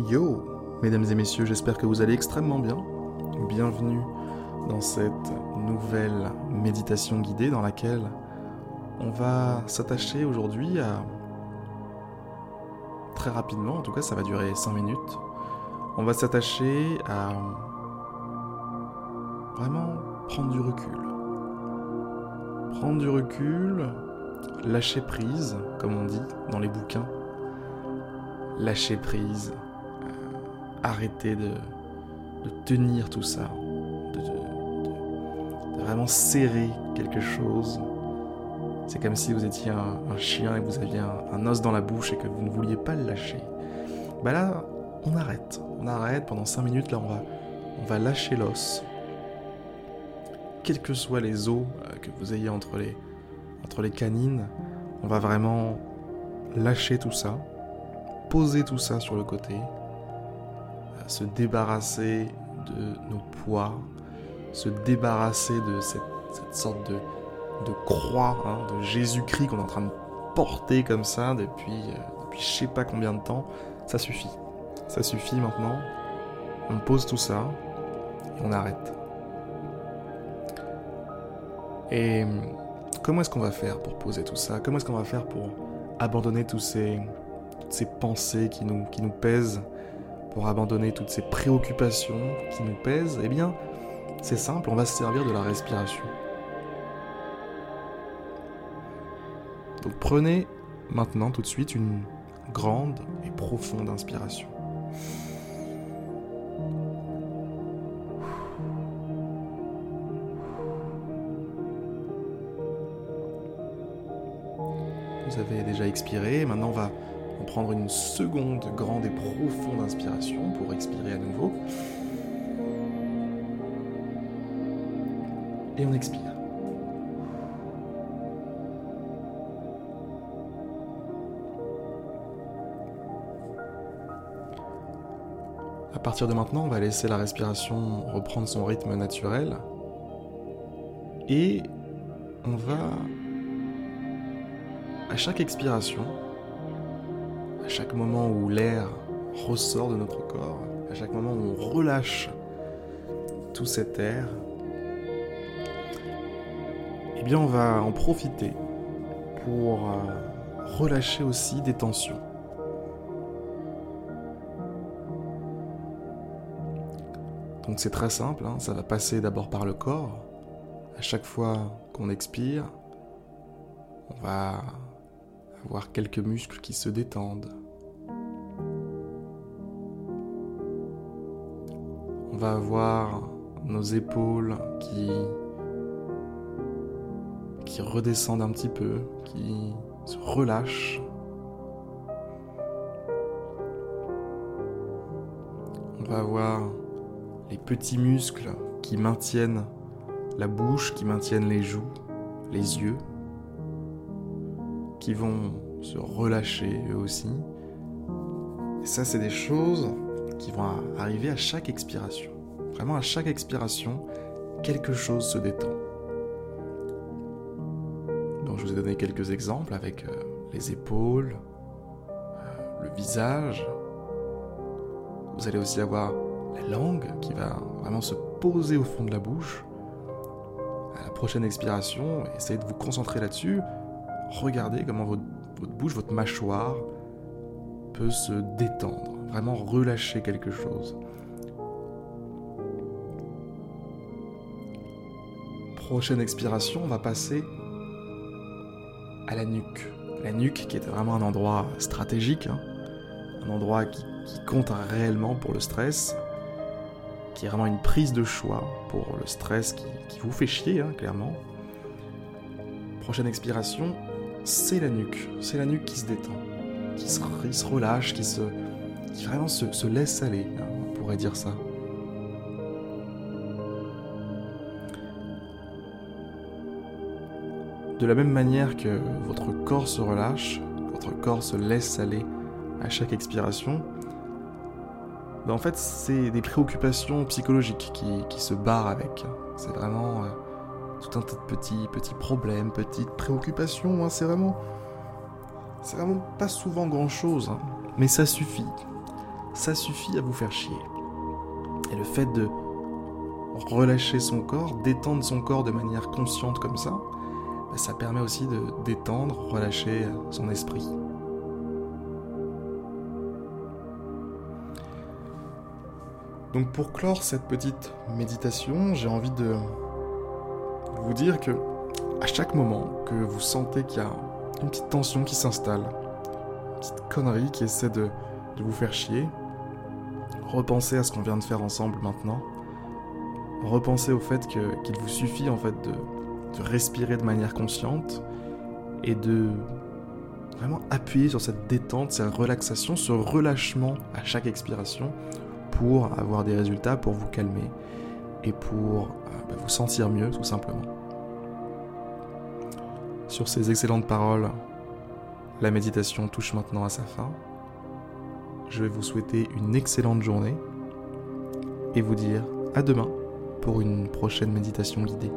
Yo, mesdames et messieurs, j'espère que vous allez extrêmement bien. Bienvenue dans cette nouvelle méditation guidée dans laquelle on va s'attacher aujourd'hui à... Très rapidement, en tout cas ça va durer 5 minutes. On va s'attacher à vraiment prendre du recul. Prendre du recul, lâcher prise, comme on dit dans les bouquins. Lâcher prise, arrêter de, tenir tout ça, de, vraiment serrer quelque chose. C'est comme si vous étiez un, chien et vous aviez un, os dans la bouche et que vous ne vouliez pas le lâcher. Bah là, on arrête. On arrête pendant 5 minutes. Là, on va, lâcher l'os. Quels que soient les os euh, que vous ayez entre les canines, on va vraiment lâcher tout ça, poser tout ça sur le côté, se débarrasser de nos poids, se débarrasser de cette, sorte de, croix hein, de Jésus-Christ qu'on est en train de porter comme ça depuis, euh, depuis je sais pas combien de temps, ça suffit. Ça suffit maintenant. On pose tout ça et on arrête. Et comment est-ce qu'on va faire pour poser tout ça? Comment est-ce qu'on va faire pour abandonner toutes ces pensées qui qui nous pèsent? Pour abandonner toutes ces préoccupations qui nous pèsent, eh bien, c'est simple, on va se servir de la respiration. Donc prenez maintenant tout de suite une grande et profonde inspiration. Vous avez déjà expiré, maintenant on va prendre une seconde grande et profonde inspiration pour expirer à nouveau. Et on expire. À partir de maintenant, on va laisser la respiration reprendre son rythme naturel. Et on va, à chaque expiration, à chaque moment où l'air ressort de notre corps, à chaque moment où on relâche tout cet air, eh bien on va en profiter pour euh, relâcher aussi des tensions. Donc c'est très simple, hein, ça va passer d'abord par le corps. À chaque fois qu'on expire, on va avoir quelques muscles qui se détendent. On va avoir nos épaules qui qui redescendent un petit peu, qui se relâchent. On va avoir les petits muscles qui maintiennent la bouche, qui maintiennent les joues, les yeux qui vont se relâcher eux aussi. Ça, c'est des choses qui vont arriver à chaque expiration. Vraiment, à chaque expiration, quelque chose se détend. Donc, je vous ai donné quelques exemples avec euh, les épaules, euh, le visage. Vous allez aussi avoir la langue qui va vraiment se poser au fond de la bouche. À la prochaine expiration, essayez de vous concentrer là-dessus regardez comment votre, bouche, votre mâchoire peut se détendre, vraiment relâcher quelque chose. Prochaine expiration, on va passer à la nuque. La nuque qui est vraiment un endroit stratégique, hein. un endroit qui, compte réellement pour le stress, qui est vraiment une prise de choix pour le stress qui, vous fait chier, hein, clairement. Prochaine expiration, c'est la nuque. C'est la nuque qui se détend, qui se, relâche, qui, se, qui vraiment se, laisse aller, hein, on pourrait dire ça. De la même manière que votre corps se relâche, votre corps se laisse aller à chaque expiration, ben en fait c'est des préoccupations psychologiques qui, qui se barrent avec. C'est vraiment... Tout un tas de petits, petits problèmes, petites préoccupations. Hein. c'est vraiment. C'est vraiment pas souvent grand chose, hein. mais ça suffit. ça suffit à vous faire chier. Et le fait de relâcher son corps, détendre son corps de manière consciente comme ça, bah, ça permet aussi de détendre, relâcher son esprit. Donc pour clore cette petite méditation, j'ai envie de vous dire que à chaque moment que vous sentez qu'il y a une petite tension qui s'installe, une petite connerie qui essaie de, vous faire chier, repensez à ce qu'on vient de faire ensemble maintenant. Repensez au fait qu'il vous suffit en fait de, de respirer de manière consciente et de vraiment appuyer sur cette détente, cette relaxation, ce relâchement à chaque expiration pour avoir des résultats, pour vous calmer et pour euh, bah, vous sentir mieux tout simplement. Sur ces excellentes paroles, la méditation touche maintenant à sa fin. Je vais vous souhaiter une excellente journée et vous dire à demain pour une prochaine méditation guidée.